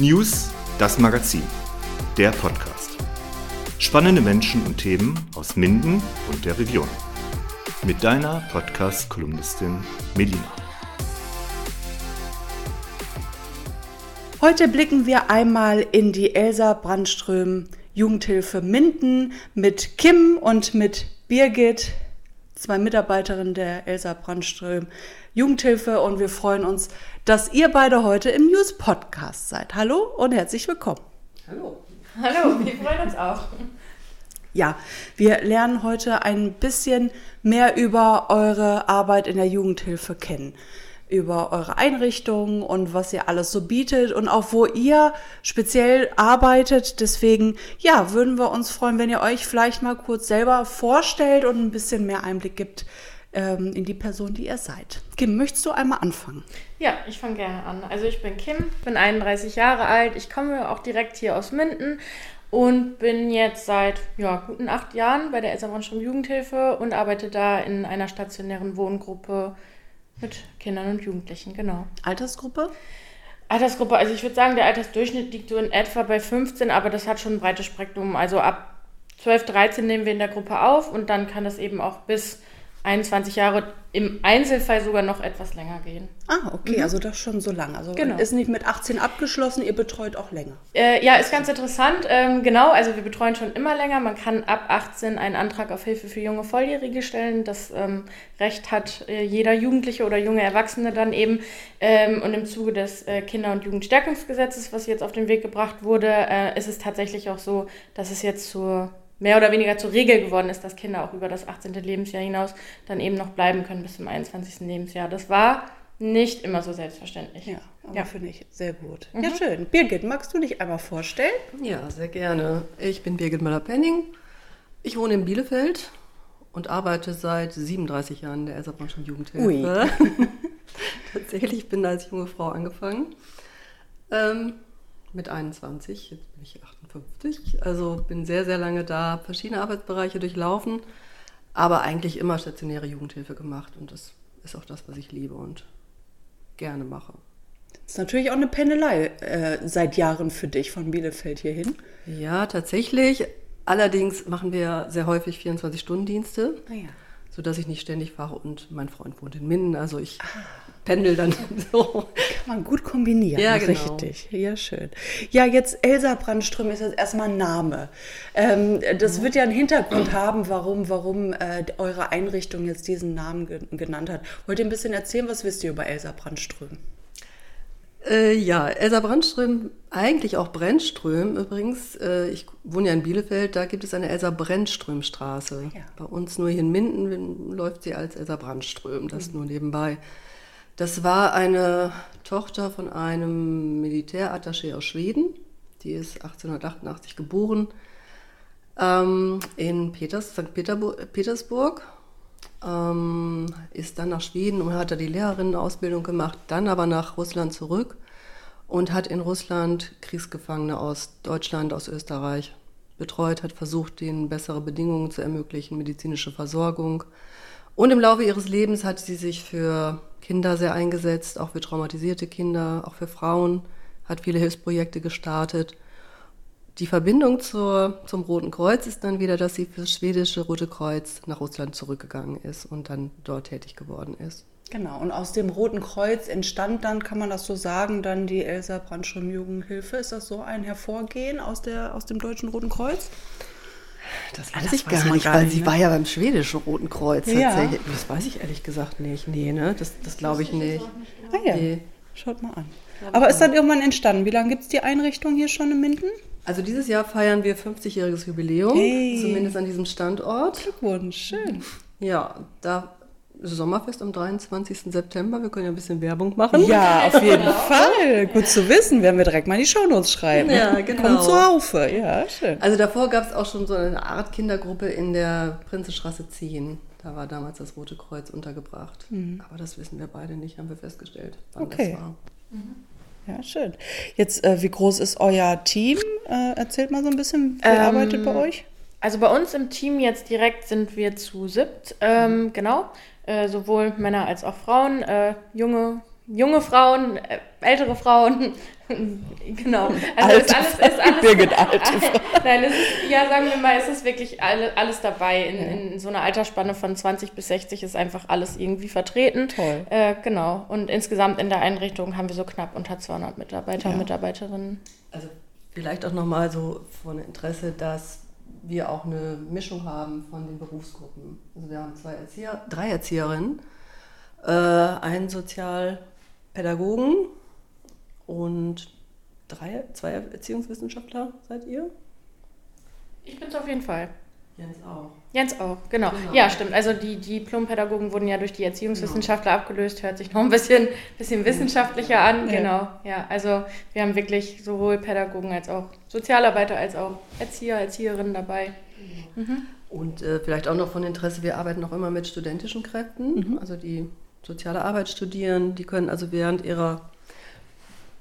News, das Magazin, der Podcast. Spannende Menschen und Themen aus Minden und der Region. Mit deiner Podcast-Kolumnistin Melina. Heute blicken wir einmal in die Elsa Brandström Jugendhilfe Minden mit Kim und mit Birgit, zwei Mitarbeiterinnen der Elsa Brandström Jugendhilfe und wir freuen uns, dass ihr beide heute im News Podcast seid. Hallo und herzlich willkommen. Hallo. Hallo, wir freuen uns auch. Ja, wir lernen heute ein bisschen mehr über eure Arbeit in der Jugendhilfe kennen über eure Einrichtung und was ihr alles so bietet und auch wo ihr speziell arbeitet. Deswegen, ja, würden wir uns freuen, wenn ihr euch vielleicht mal kurz selber vorstellt und ein bisschen mehr Einblick gibt ähm, in die Person, die ihr seid. Kim, möchtest du einmal anfangen? Ja, ich fange gerne an. Also ich bin Kim, bin 31 Jahre alt. Ich komme auch direkt hier aus Minden und bin jetzt seit ja, guten acht Jahren bei der Elsa Brandstrom Jugendhilfe und arbeite da in einer stationären Wohngruppe mit Kindern und Jugendlichen, genau. Altersgruppe? Altersgruppe, also ich würde sagen, der Altersdurchschnitt liegt so in etwa bei 15, aber das hat schon ein breites Spektrum. Also ab 12, 13 nehmen wir in der Gruppe auf und dann kann das eben auch bis 21 Jahre, im Einzelfall sogar noch etwas länger gehen. Ah, okay, mhm. also das schon so lang. Also genau. ist nicht mit 18 abgeschlossen, ihr betreut auch länger. Äh, ja, ist ganz interessant. Ähm, genau, also wir betreuen schon immer länger. Man kann ab 18 einen Antrag auf Hilfe für junge Volljährige stellen. Das ähm, Recht hat äh, jeder Jugendliche oder junge Erwachsene dann eben. Ähm, und im Zuge des äh, Kinder- und Jugendstärkungsgesetzes, was jetzt auf den Weg gebracht wurde, äh, ist es tatsächlich auch so, dass es jetzt zur mehr oder weniger zur Regel geworden ist, dass Kinder auch über das 18. Lebensjahr hinaus dann eben noch bleiben können bis zum 21. Lebensjahr. Das war nicht immer so selbstverständlich. Ja, aber ja. finde ich sehr gut. Mhm. Ja, schön. Birgit, magst du dich einmal vorstellen? Ja, sehr gerne. Ich bin Birgit Müller-Penning. Ich wohne in Bielefeld und arbeite seit 37 Jahren in der Elsabrandschen Jugendhilfe. Ui. Tatsächlich bin da als junge Frau angefangen. Ähm, mit 21, jetzt bin ich 58. Also bin sehr, sehr lange da, verschiedene Arbeitsbereiche durchlaufen, aber eigentlich immer stationäre Jugendhilfe gemacht. Und das ist auch das, was ich liebe und gerne mache. Das ist natürlich auch eine Pendelei äh, seit Jahren für dich von Bielefeld hierhin. Ja, tatsächlich. Allerdings machen wir sehr häufig 24-Stunden-Dienste. Ah ja sodass ich nicht ständig fahre und mein Freund wohnt in Minden, also ich ah. pendel dann so. Kann man gut kombinieren, ja, genau. richtig. Ja, schön. Ja, jetzt Elsa Brandström ist jetzt erstmal ein Name. Ähm, das mhm. wird ja einen Hintergrund haben, warum, warum äh, eure Einrichtung jetzt diesen Namen ge genannt hat. Wollt ihr ein bisschen erzählen, was wisst ihr über Elsa Brandström? Äh, ja, Elsa Brandström, eigentlich auch Brennström übrigens. Äh, ich wohne ja in Bielefeld, da gibt es eine Elsa Brennström-Straße. Ja. Bei uns nur hier in Minden läuft sie als Elsa Brandström, das mhm. nur nebenbei. Das war eine Tochter von einem Militärattaché aus Schweden. Die ist 1888 geboren ähm, in Peters, St. Petersburg ähm, ist dann nach Schweden und hat da die Lehrerinnenausbildung gemacht, dann aber nach Russland zurück und hat in Russland Kriegsgefangene aus Deutschland, aus Österreich betreut, hat versucht, denen bessere Bedingungen zu ermöglichen, medizinische Versorgung. Und im Laufe ihres Lebens hat sie sich für Kinder sehr eingesetzt, auch für traumatisierte Kinder, auch für Frauen, hat viele Hilfsprojekte gestartet die Verbindung zur, zum Roten Kreuz ist dann wieder, dass sie für das schwedische Rote Kreuz nach Russland zurückgegangen ist und dann dort tätig geworden ist. Genau, und aus dem Roten Kreuz entstand dann, kann man das so sagen, dann die Elsa Brandström Jugendhilfe. Ist das so ein Hervorgehen aus, der, aus dem Deutschen Roten Kreuz? Das weiß ah, das ich gar nicht, weil nicht, sie ne? war ja beim schwedischen Roten Kreuz ja. Das weiß ich ehrlich gesagt nicht. Nee, ne? Das, das glaube ich nicht. Ah ja, nee. schaut mal an. Aber ist dann irgendwann entstanden? Wie lange gibt es die Einrichtung hier schon in Minden? Also dieses Jahr feiern wir 50-jähriges Jubiläum, hey. zumindest an diesem Standort. Glückwunsch, schön. Ja, da Sommerfest am 23. September. Wir können ja ein bisschen Werbung machen. Ja, auf jeden Fall. Gut zu wissen. Werden wir direkt mal in die Shownotes schreiben. Ja, genau. Kommt zur Haufe. Ja, schön. Also davor gab es auch schon so eine Art Kindergruppe in der Prinzenstraße 10. Da war damals das Rote Kreuz untergebracht. Mhm. Aber das wissen wir beide nicht, haben wir festgestellt, wann okay. das war. Mhm. Ja, schön. Jetzt, äh, wie groß ist euer Team? Äh, erzählt mal so ein bisschen, wer ähm, arbeitet bei euch? Also bei uns im Team jetzt direkt sind wir zu siebt, ähm, mhm. genau. Äh, sowohl Männer als auch Frauen, äh, junge junge Frauen, äh, ältere Frauen, genau. Also alte ist alles, ist alles, Birgit, alte Nein, es ist, ja, sagen wir mal, es ist wirklich alle, alles dabei. In, in so einer Altersspanne von 20 bis 60 ist einfach alles irgendwie vertreten. Toll. Äh, genau. Und insgesamt in der Einrichtung haben wir so knapp unter 200 Mitarbeiter und Ja. Mitarbeiterinnen. Also vielleicht auch nochmal so von Interesse, dass wir auch eine Mischung haben von den Berufsgruppen. Also wir haben zwei Erzieher, drei Erzieherinnen, äh, einen Sozialpädagogen und drei, zwei Erziehungswissenschaftler seid ihr? Ich bin's auf jeden Fall. Jens auch. Jens auch, genau. Genau. Ja, stimmt. Also die Diplompädagogen wurden ja durch die Erziehungswissenschaftler abgelöst, hört sich noch ein bisschen, bisschen wissenschaftlicher an. Ja. Genau. Ja, also wir haben wirklich sowohl Pädagogen als auch Sozialarbeiter als auch Erzieher, Erzieherinnen dabei. Und äh, vielleicht auch noch von Interesse, wir arbeiten auch immer mit studentischen Kräften, also die soziale Arbeit studieren, die können also während ihrer,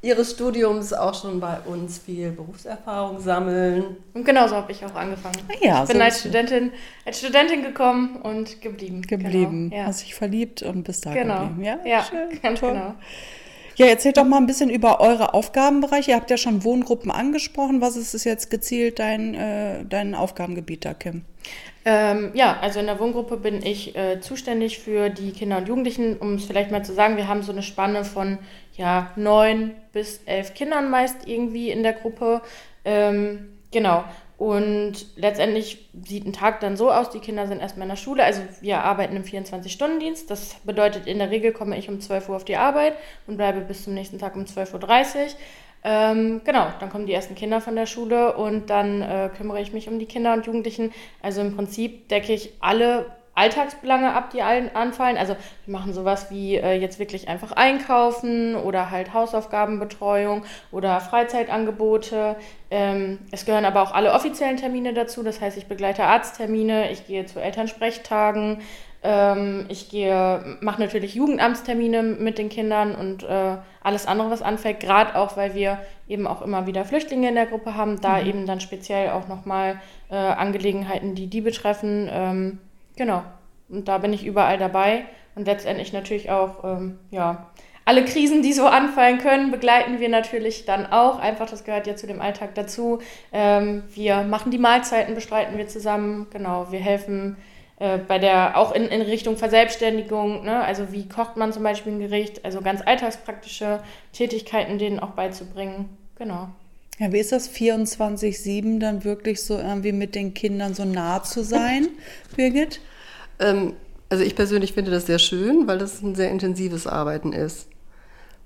ihres Studiums auch schon bei uns viel Berufserfahrung sammeln. Und genauso habe ich auch angefangen. Ah ja, ich bin so als Studentin, als Studentin gekommen und geblieben. geblieben. Genau. Ja. Hast dich verliebt und bist da Genau. geblieben. Ja, ja schön, ganz toll. genau. Ja, erzählt doch mal ein bisschen über eure Aufgabenbereiche. Ihr habt ja schon Wohngruppen angesprochen. Was ist es jetzt gezielt dein, äh, dein Aufgabengebiet da, Kim? Ähm, ja, also in der Wohngruppe bin ich äh, zuständig für die Kinder und Jugendlichen. Um es vielleicht mal zu sagen, wir haben so eine Spanne von ja, neun bis elf Kindern meist irgendwie in der Gruppe. Ähm, genau. Und letztendlich sieht ein Tag dann so aus, die Kinder sind erstmal in der Schule. Also wir arbeiten im 24-Stunden-Dienst. Das bedeutet, in der Regel komme ich um 12 Uhr auf die Arbeit und bleibe bis zum nächsten Tag um 12.30 Uhr. Ähm, genau, dann kommen die ersten Kinder von der Schule und dann äh, kümmere ich mich um die Kinder und Jugendlichen. Also im Prinzip decke ich alle Alltagsbelange ab, die allen anfallen. Also wir machen sowas wie äh, jetzt wirklich einfach einkaufen oder halt Hausaufgabenbetreuung oder Freizeitangebote. Ähm, es gehören aber auch alle offiziellen Termine dazu. Das heißt, ich begleite Arzttermine, ich gehe zu Elternsprechtagen, ich gehe, mache natürlich Jugendamtstermine mit den Kindern und äh, alles andere, was anfällt, gerade auch, weil wir eben auch immer wieder Flüchtlinge in der Gruppe haben, da eben dann speziell auch nochmal äh, Angelegenheiten, die die betreffen. Ähm, genau. Und da bin ich überall dabei und letztendlich natürlich auch, ähm, ja, alle Krisen, die so anfallen können, begleiten wir natürlich dann auch. Einfach, das gehört ja zu dem Alltag dazu. Ähm, wir machen die Mahlzeiten, bestreiten wir zusammen. Genau, wir helfen äh, bei der, auch in, in Richtung Verselbstständigung. Ne? Also wie kocht man zum Beispiel ein Gericht? Also ganz alltagspraktische Tätigkeiten denen auch beizubringen. Genau. Ja, wie ist das 24-7 dann wirklich so irgendwie mit den Kindern so nah zu sein, Birgit? Ähm, also ich persönlich finde das sehr schön, weil das ein sehr intensives Arbeiten ist.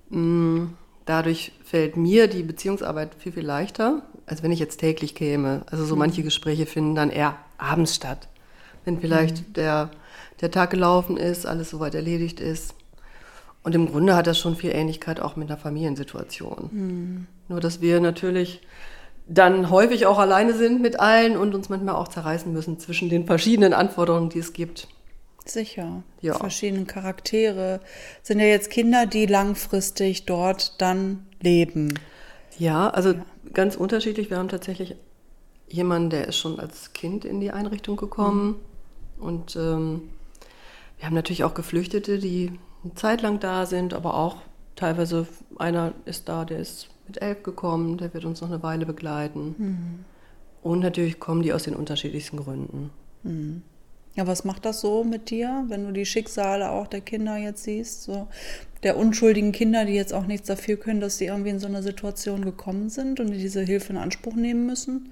Mm, Dadurch fällt mir die Beziehungsarbeit viel, viel leichter, als wenn ich jetzt täglich käme. Also so manche Gespräche finden dann eher abends statt. Wenn vielleicht der, der Tag gelaufen ist, alles soweit erledigt ist. Und im Grunde hat das schon viel Ähnlichkeit auch mit einer Familiensituation. Nur dass wir natürlich dann häufig auch alleine sind mit allen und uns manchmal auch zerreißen müssen zwischen den verschiedenen Anforderungen, die es gibt. Sicher. Ja. Verschiedene Charaktere. Sind ja jetzt Kinder, die langfristig dort dann leben. Ja, also ganz unterschiedlich. Wir haben tatsächlich jemanden, der ist schon als Kind in die Einrichtung gekommen. Und ähm, wir haben natürlich auch Geflüchtete, die eine Zeit lang da sind, aber auch teilweise einer ist da, der ist mit elf gekommen, der wird uns noch eine Weile begleiten. Und natürlich kommen die aus den unterschiedlichsten Gründen. Ja, was macht das so mit dir, wenn du die Schicksale auch der Kinder jetzt siehst? So der unschuldigen Kinder, die jetzt auch nichts dafür können, dass sie irgendwie in so eine Situation gekommen sind und die diese Hilfe in Anspruch nehmen müssen?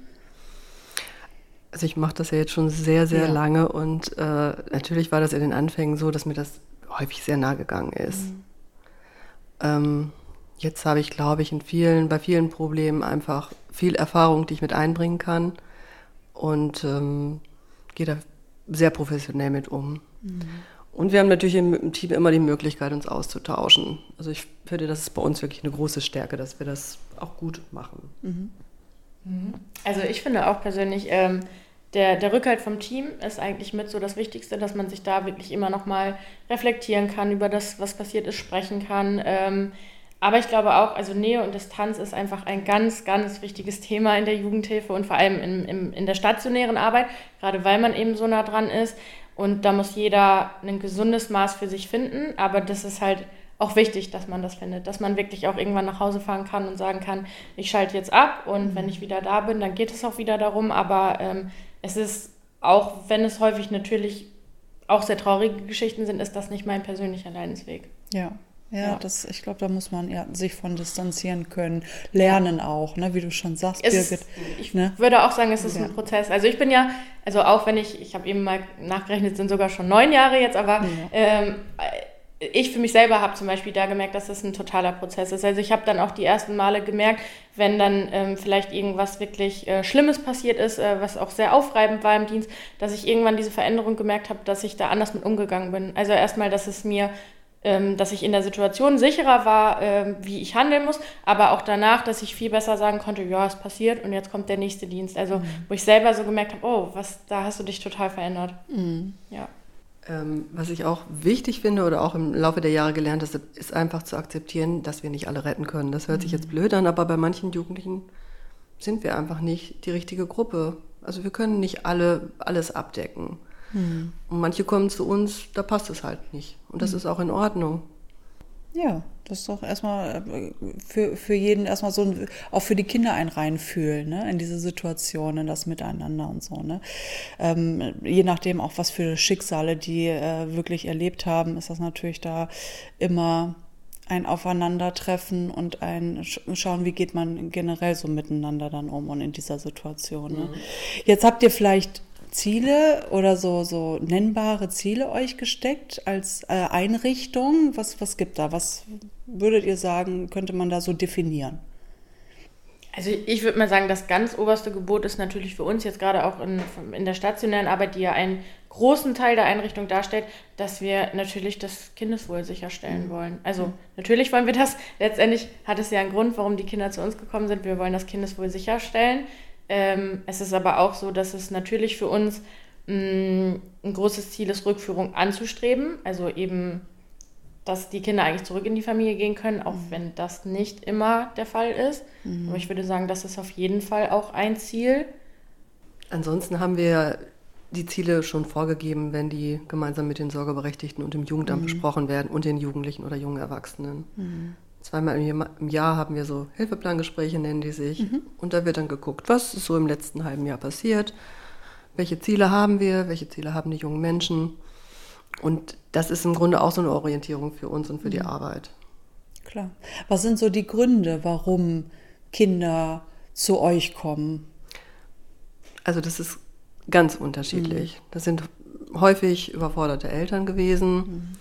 Also ich mache das ja jetzt schon sehr, sehr Ja. lange und äh, natürlich war das in den Anfängen so, dass mir das häufig sehr nah gegangen ist. Ähm, jetzt habe ich, glaube ich, in vielen, bei vielen Problemen einfach viel Erfahrung, die ich mit einbringen kann und ähm, gehe da sehr professionell mit um. Und wir haben natürlich im, im Team immer die Möglichkeit, uns auszutauschen. Also ich finde, das ist bei uns wirklich eine große Stärke, dass wir das auch gut machen. Also ich finde auch persönlich, ähm, der, der Rückhalt vom Team ist eigentlich mit so das Wichtigste, dass man sich da wirklich immer nochmal reflektieren kann, über das, was passiert ist, sprechen kann. Ähm, aber ich glaube auch, also Nähe und Distanz ist einfach ein ganz, ganz wichtiges Thema in der Jugendhilfe und vor allem in, in, in der stationären Arbeit, gerade weil man eben so nah dran ist. Und da muss jeder ein gesundes Maß für sich finden, aber das ist halt auch wichtig, dass man das findet, dass man wirklich auch irgendwann nach Hause fahren kann und sagen kann, ich schalte jetzt ab und mhm. wenn ich wieder da bin, dann geht es auch wieder darum. Aber ähm, es ist, auch wenn es häufig natürlich auch sehr traurige Geschichten sind, ist das nicht mein persönlicher Leidensweg. Ja. Ja, ja, das, ich glaube, da muss man ja, sich von distanzieren können, lernen ja. auch, ne, wie du schon sagst, es Birgit. ich ne? würde auch sagen, es ist ja. ein Prozess. Also ich bin ja, also auch wenn ich, ich habe eben mal nachgerechnet, sind sogar schon neun Jahre jetzt, aber ähm, ich für mich selber habe zum Beispiel da gemerkt, dass das ein totaler Prozess ist. Also ich habe dann auch die ersten Male gemerkt, wenn dann ähm, vielleicht irgendwas wirklich äh, Schlimmes passiert ist, äh, was auch sehr aufreibend war im Dienst, dass ich irgendwann diese Veränderung gemerkt habe, dass ich da anders mit umgegangen bin. Also erstmal, dass es mir, ähm, dass ich in der Situation sicherer war, äh, wie ich handeln muss, aber auch danach, dass ich viel besser sagen konnte, ja, es passiert und jetzt kommt der nächste Dienst. Also mhm. wo ich selber so gemerkt habe, oh, was, da hast du dich total verändert. Mhm. Ja. Ähm, was ich auch wichtig finde oder auch im Laufe der Jahre gelernt habe, ist einfach zu akzeptieren, dass wir nicht alle retten können. Das hört mhm. sich jetzt blöd an, aber bei manchen Jugendlichen sind wir einfach nicht die richtige Gruppe. Also wir können nicht alle alles abdecken. Mhm. Und manche kommen zu uns, da passt es halt nicht. Und das mhm. ist auch in Ordnung. Ja, das ist doch erstmal äh, für, für jeden erstmal so, auch für die Kinder ein reinfühlen, ne, in diese Situation, in das Miteinander und so, ne. Ähm, je nachdem auch, was für Schicksale die äh, wirklich erlebt haben, ist das natürlich da immer ein Aufeinandertreffen und ein Schauen, wie geht man generell so miteinander dann um und in dieser Situation. Ne? Mhm. Jetzt habt ihr vielleicht Ziele oder so, so nennbare Ziele euch gesteckt als äh, Einrichtung? Was, was gibt da? Was würdet ihr sagen, könnte man da so definieren? Also ich würde mal sagen, das ganz oberste Gebot ist natürlich für uns jetzt gerade auch in, in der stationären Arbeit, die ja einen großen Teil der Einrichtung darstellt, dass wir natürlich das Kindeswohl sicherstellen mhm. wollen. Also mhm. natürlich wollen wir das. Letztendlich hat es ja einen Grund, warum die Kinder zu uns gekommen sind. Wir wollen das Kindeswohl sicherstellen. Ähm, es ist aber auch so, dass es natürlich für uns mh, mm, ein großes Ziel ist, Rückführung anzustreben. Also eben, dass die Kinder eigentlich zurück in die Familie gehen können, auch mhm. wenn das nicht immer der Fall ist. Mhm. Aber ich würde sagen, das ist auf jeden Fall auch ein Ziel. Ansonsten haben wir die Ziele schon vorgegeben, wenn die gemeinsam mit den Sorgeberechtigten und dem Jugendamt mhm. besprochen werden und den Jugendlichen oder jungen Erwachsenen. Mhm. Zweimal im Jahr haben wir so Hilfeplangespräche, nennen die sich. Mhm. Und da wird dann geguckt, was ist so im letzten halben Jahr passiert, welche Ziele haben wir, welche Ziele haben die jungen Menschen. Und das ist im Grunde auch so eine Orientierung für uns und für mhm. die Arbeit. Klar. Was sind so die Gründe, warum Kinder zu euch kommen? Also das ist ganz unterschiedlich. Mhm. Das sind häufig überforderte Eltern gewesen.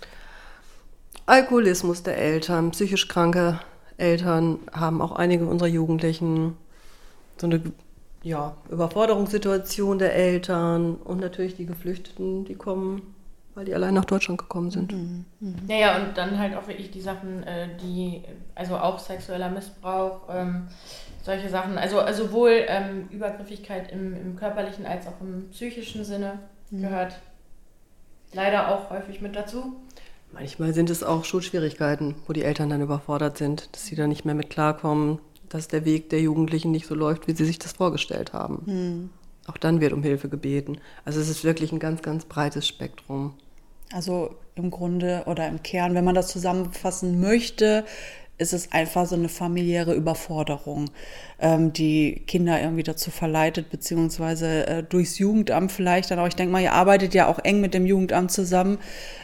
Alkoholismus der Eltern, psychisch kranke Eltern haben auch einige unserer Jugendlichen so eine ja, Überforderungssituation der Eltern und natürlich die Geflüchteten, die kommen, weil die allein nach Deutschland gekommen sind. Mhm. Mhm. Ja, ja, und dann halt auch wirklich die Sachen, äh, die, also auch sexueller Missbrauch, ähm, solche Sachen, also, also sowohl ähm, Übergriffigkeit im, im körperlichen als auch im psychischen Sinne mhm. gehört leider auch häufig mit dazu. Manchmal sind es auch Schulschwierigkeiten, wo die Eltern dann überfordert sind, dass sie da nicht mehr mit klarkommen, dass der Weg der Jugendlichen nicht so läuft, wie sie sich das vorgestellt haben. Hm. Auch dann wird um Hilfe gebeten. Also es ist wirklich ein ganz, ganz breites Spektrum. Also im Grunde oder im Kern, wenn man das zusammenfassen möchte, ist es einfach so eine familiäre Überforderung, ähm, die Kinder irgendwie dazu verleitet, beziehungsweise äh, durchs Jugendamt vielleicht dann auch. Ich denke mal, ihr arbeitet ja auch eng mit dem Jugendamt zusammen,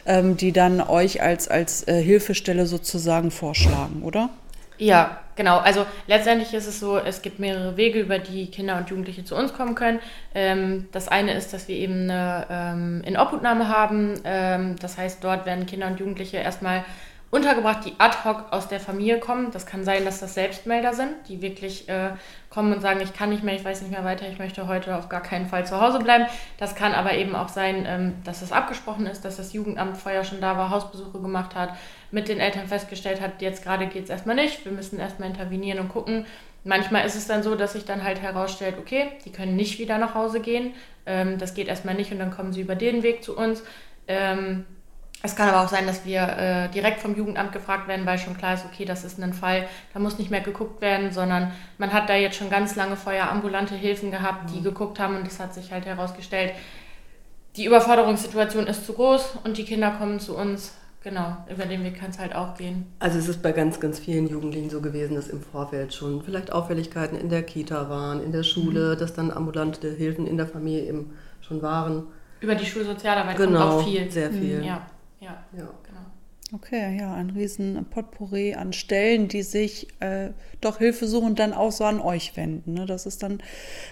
ähm, die dann euch als, als äh, Hilfestelle sozusagen vorschlagen, oder? Ja, genau. Also letztendlich ist es so, es gibt mehrere Wege, über die Kinder und Jugendliche zu uns kommen können. Ähm, das eine ist, dass wir eben eine ähm, Inobhutnahme haben. Ähm, das heißt, dort werden Kinder und Jugendliche erstmal untergebracht, die ad hoc aus der Familie kommen. Das kann sein, dass das Selbstmelder sind, die wirklich äh, kommen und sagen, ich kann nicht mehr, ich weiß nicht mehr weiter, ich möchte heute auf gar keinen Fall zu Hause bleiben. Das kann aber eben auch sein, ähm, dass es abgesprochen ist, dass das Jugendamt vorher schon da war, Hausbesuche gemacht hat, mit den Eltern festgestellt hat, jetzt gerade geht es erstmal nicht, wir müssen erstmal intervenieren und gucken. Manchmal ist es dann so, dass sich dann halt herausstellt, okay, die können nicht wieder nach Hause gehen, ähm, das geht erstmal nicht und dann kommen sie über den Weg zu uns. Ähm, es kann aber auch sein, dass wir äh, direkt vom Jugendamt gefragt werden, weil schon klar ist, okay, das ist ein Fall, da muss nicht mehr geguckt werden, sondern man hat da jetzt schon ganz lange vorher ambulante Hilfen gehabt, die mhm. geguckt haben und es hat sich halt herausgestellt, die Überforderungssituation ist zu groß und die Kinder kommen zu uns genau, über den Weg kann es halt auch gehen. Also es ist bei ganz, ganz vielen Jugendlichen so gewesen, dass im Vorfeld schon vielleicht Auffälligkeiten in der Kita waren, in der Schule, mhm. dass dann ambulante Hilfen in der Familie eben schon waren. Über die Schulsozialarbeit genau, kommt auch viel. sehr viel. Ja, ja, ja. Okay, ja, ein riesen Potpourri an Stellen, die sich äh, doch Hilfe suchen dann auch so an euch wenden. Ne? Das ist dann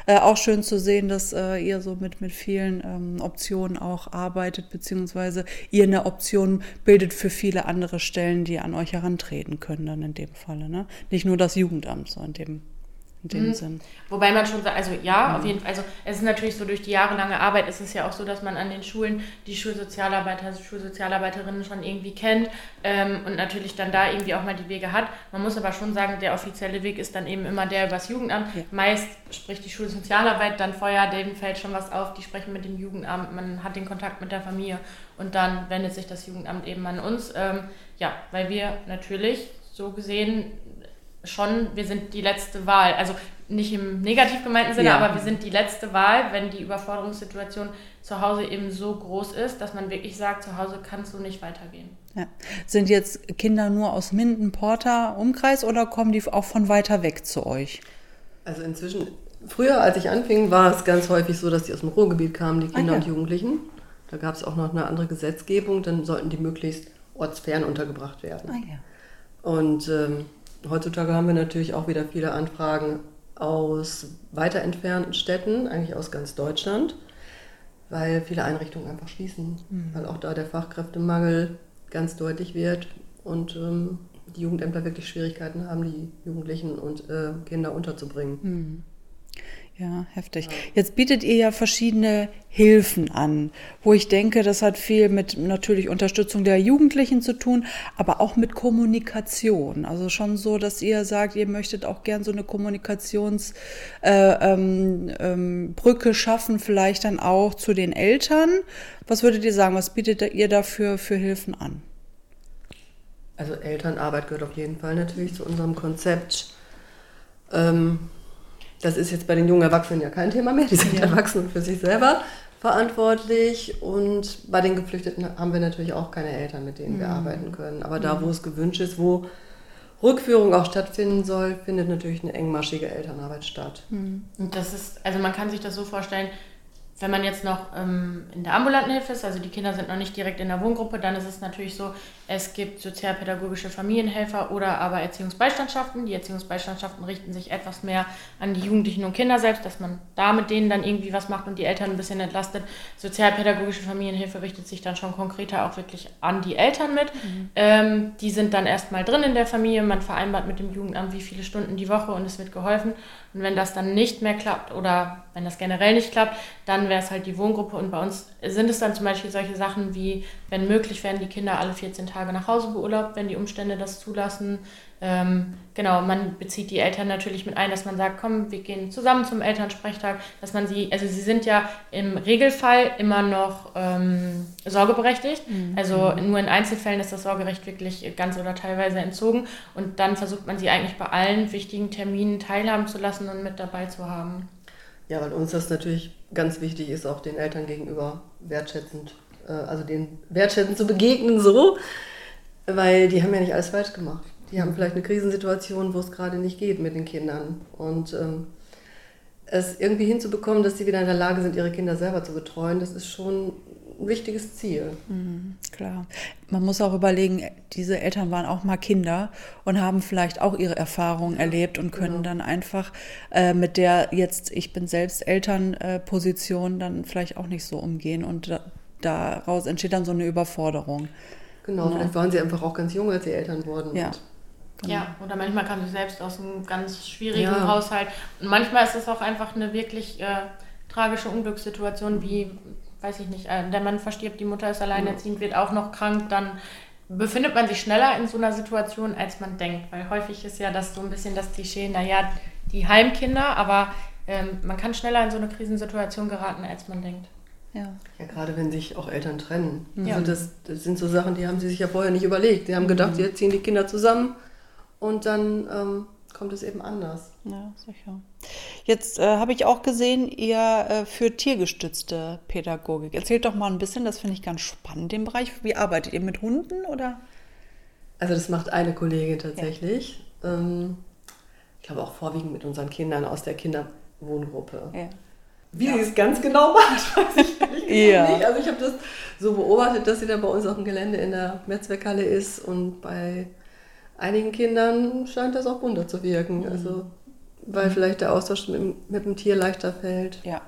äh, auch schön zu sehen, dass äh, ihr so mit, mit vielen ähm, Optionen auch arbeitet, beziehungsweise ihr eine Option bildet für viele andere Stellen, die an euch herantreten können dann in dem Falle. Ne? Nicht nur das Jugendamt, so in dem in dem mhm. Sinn. Wobei man schon sagt, also ja, mhm. auf jeden Fall, also es ist natürlich so durch die jahrelange Arbeit ist es ja auch so, dass man an den Schulen die Schulsozialarbeiter, Schulsozialarbeiterinnen schon irgendwie kennt ähm, und natürlich dann da irgendwie auch mal die Wege hat. Man muss aber schon sagen, der offizielle Weg ist dann eben immer der übers Jugendamt. Ja. Meist spricht die Schulsozialarbeit dann vorher, dem fällt schon was auf, die sprechen mit dem Jugendamt, man hat den Kontakt mit der Familie und dann wendet sich das Jugendamt eben an uns. Ähm, ja, weil wir natürlich so gesehen schon, wir sind die letzte Wahl. Also nicht im negativ gemeinten Sinne, ja. aber wir sind die letzte Wahl, wenn die Überforderungssituation zu Hause eben so groß ist, dass man wirklich sagt, zu Hause kannst du nicht weitergehen. Ja. Sind jetzt Kinder nur aus Minden, Porter, Umkreis oder kommen die auch von weiter weg zu euch? Also inzwischen, früher als ich anfing, war es ganz häufig so, dass die aus dem Ruhrgebiet kamen, die Kinder ah, ja. und Jugendlichen. Da gab es auch noch eine andere Gesetzgebung, dann sollten die möglichst ortsfern untergebracht werden. Ah, ja. Und ähm, heutzutage haben wir natürlich auch wieder viele Anfragen aus weiter entfernten Städten, eigentlich aus ganz Deutschland, weil viele Einrichtungen einfach schließen, mhm. weil auch da der Fachkräftemangel ganz deutlich wird und ähm, die Jugendämter wirklich Schwierigkeiten haben, die Jugendlichen und äh, Kinder unterzubringen. Mhm. Ja, heftig. Jetzt bietet ihr ja verschiedene Hilfen an, wo ich denke, das hat viel mit natürlich Unterstützung der Jugendlichen zu tun, aber auch mit Kommunikation. Also schon so, dass ihr sagt, ihr möchtet auch gern so eine Kommunikationsbrücke äh, ähm, ähm, schaffen, vielleicht dann auch zu den Eltern. Was würdet ihr sagen? Was bietet ihr dafür für Hilfen an? Also Elternarbeit gehört auf jeden Fall natürlich zu unserem Konzept. Ähm, das ist jetzt bei den jungen Erwachsenen ja kein Thema mehr. Die sind ja. erwachsen und für sich selber verantwortlich. Und bei den Geflüchteten haben wir natürlich auch keine Eltern, mit denen wir mhm. arbeiten können. Aber da, wo es gewünscht ist, wo Rückführung auch stattfinden soll, findet natürlich eine engmaschige Elternarbeit statt. Mhm. Und das ist, also man kann sich das so vorstellen, wenn man jetzt noch ähm, in der ambulanten Hilfe ist, also die Kinder sind noch nicht direkt in der Wohngruppe, dann ist es natürlich so, es gibt sozialpädagogische Familienhelfer oder aber Erziehungsbeistandschaften. Die Erziehungsbeistandschaften richten sich etwas mehr an die Jugendlichen und Kinder selbst, dass man da mit denen dann irgendwie was macht und die Eltern ein bisschen entlastet. Sozialpädagogische Familienhilfe richtet sich dann schon konkreter auch wirklich an die Eltern mit. Mhm. Ähm, die sind dann erstmal drin in der Familie, man vereinbart mit dem Jugendamt, wie viele Stunden die Woche und es wird geholfen. Und wenn das dann nicht mehr klappt oder wenn das generell nicht klappt, dann wäre es halt die Wohngruppe. Und bei uns sind es dann zum Beispiel solche Sachen wie, wenn möglich, werden die Kinder alle 14 Tage nach Hause beurlaubt, wenn die Umstände das zulassen. Ähm, genau, man bezieht die Eltern natürlich mit ein, dass man sagt, komm, wir gehen zusammen zum Elternsprechtag, dass man sie, also sie sind ja im Regelfall immer noch ähm, sorgeberechtigt. Mhm. Also nur in Einzelfällen ist das Sorgerecht wirklich ganz oder teilweise entzogen und dann versucht man sie eigentlich bei allen wichtigen Terminen teilhaben zu lassen und mit dabei zu haben. Ja, weil uns das natürlich ganz wichtig ist, auch den Eltern gegenüber wertschätzend, äh, also den wertschätzend zu begegnen so, weil die haben ja nicht alles falsch gemacht. Die haben vielleicht eine Krisensituation, wo es gerade nicht geht mit den Kindern. Und ähm, es irgendwie hinzubekommen, dass sie wieder in der Lage sind, ihre Kinder selber zu betreuen, das ist schon ein wichtiges Ziel. Mhm, klar. Man muss auch überlegen, diese Eltern waren auch mal Kinder und haben vielleicht auch ihre Erfahrungen erlebt und können genau. dann einfach äh, mit der jetzt, ich bin selbst Elternposition, äh, dann vielleicht auch nicht so umgehen und da, daraus entsteht dann so eine Überforderung. Genau, genau, vielleicht waren sie einfach auch ganz jung, als sie Eltern wurden. Ja. Genau. Ja, oder manchmal kam sie selbst aus einem ganz schwierigen ja. Haushalt. Und manchmal ist es auch einfach eine wirklich äh, tragische Unglückssituation, wie weiß ich nicht, äh, der Mann verstirbt, die Mutter ist alleinerziehend, wird auch noch krank, dann befindet man sich schneller in so einer Situation, als man denkt. Weil häufig ist ja das so ein bisschen das Klischee, naja, die Heimkinder, aber ähm, man kann schneller in so eine Krisensituation geraten, als man denkt. Ja. ja, gerade wenn sich auch Eltern trennen. Ja. Also das, das, sind so Sachen, die haben sie sich ja vorher nicht überlegt. Die haben gedacht, mhm. jetzt ziehen die Kinder zusammen und dann ähm, kommt es eben anders. Ja, sicher. Jetzt äh, habe ich auch gesehen, ihr äh, führt tiergestützte Pädagogik. Erzählt doch mal ein bisschen, das finde ich ganz spannend, den Bereich. Wie arbeitet ihr mit Hunden oder? Also das macht eine Kollegin tatsächlich. Ja. Ähm, ich glaube auch vorwiegend mit unseren Kindern aus der Kinderwohngruppe. Ja. Wie ja. sie es ganz genau macht, weiß ich ja. nicht. Also ich habe das so beobachtet, dass sie dann bei uns auf dem Gelände in der Metzwerkhalle ist und bei einigen Kindern scheint das auch Wunder zu wirken. Mhm. Also weil vielleicht der Austausch mit, mit dem Tier leichter fällt. Ja.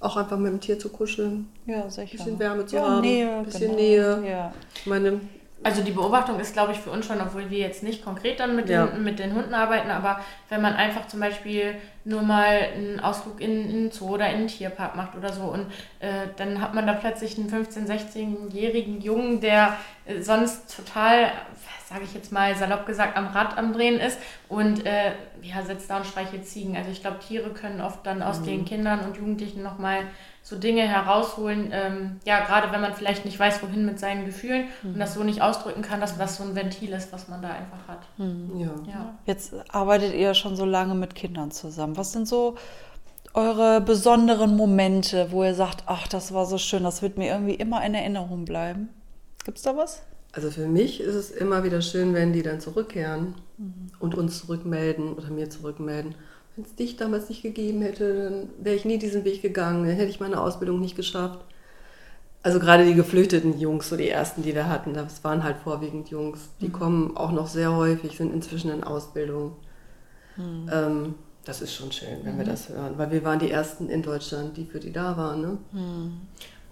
Auch einfach mit dem Tier zu kuscheln. Ja, sicher. Ein bisschen Wärme zu ja, haben. Nähe, ein bisschen genau. Nähe. Ja. Ich meine, also die Beobachtung ist, glaube ich, für uns schon, obwohl wir jetzt nicht konkret dann mit, ja. den, mit den Hunden arbeiten, aber wenn man einfach zum Beispiel nur mal einen Ausflug in, in einen Zoo oder in einen Tierpark macht oder so und äh, dann hat man da plötzlich einen 15-, 16-jährigen Jungen, der äh, sonst total, sage ich jetzt mal salopp gesagt, am Rad am Drehen ist und äh, ja, sitzt da und streichelt Ziegen. Also ich glaube, Tiere können oft dann aus mhm. den Kindern und Jugendlichen nochmal so Dinge herausholen, ähm, ja, gerade wenn man vielleicht nicht weiß, wohin mit seinen Gefühlen mhm. und das so nicht ausdrücken kann, dass das so ein Ventil ist, was man da einfach hat. Mhm. Ja. ja. Jetzt arbeitet ihr schon so lange mit Kindern zusammen. Was sind so eure besonderen Momente, wo ihr sagt, ach, das war so schön, das wird mir irgendwie immer in Erinnerung bleiben? Gibt es da was? Also für mich ist es immer wieder schön, wenn die dann zurückkehren mhm. und uns zurückmelden oder mir zurückmelden wenn es dich damals nicht gegeben hätte, dann wäre ich nie diesen Weg gegangen, dann hätte ich meine Ausbildung nicht geschafft. Also gerade die geflüchteten Jungs, so die ersten, die wir hatten, das waren halt vorwiegend Jungs. Die mhm. kommen auch noch sehr häufig, sind inzwischen in Ausbildung. Mhm. Ähm, das ist schon schön, wenn mhm. wir das hören, weil wir waren die ersten in Deutschland, die für die da waren. Ne?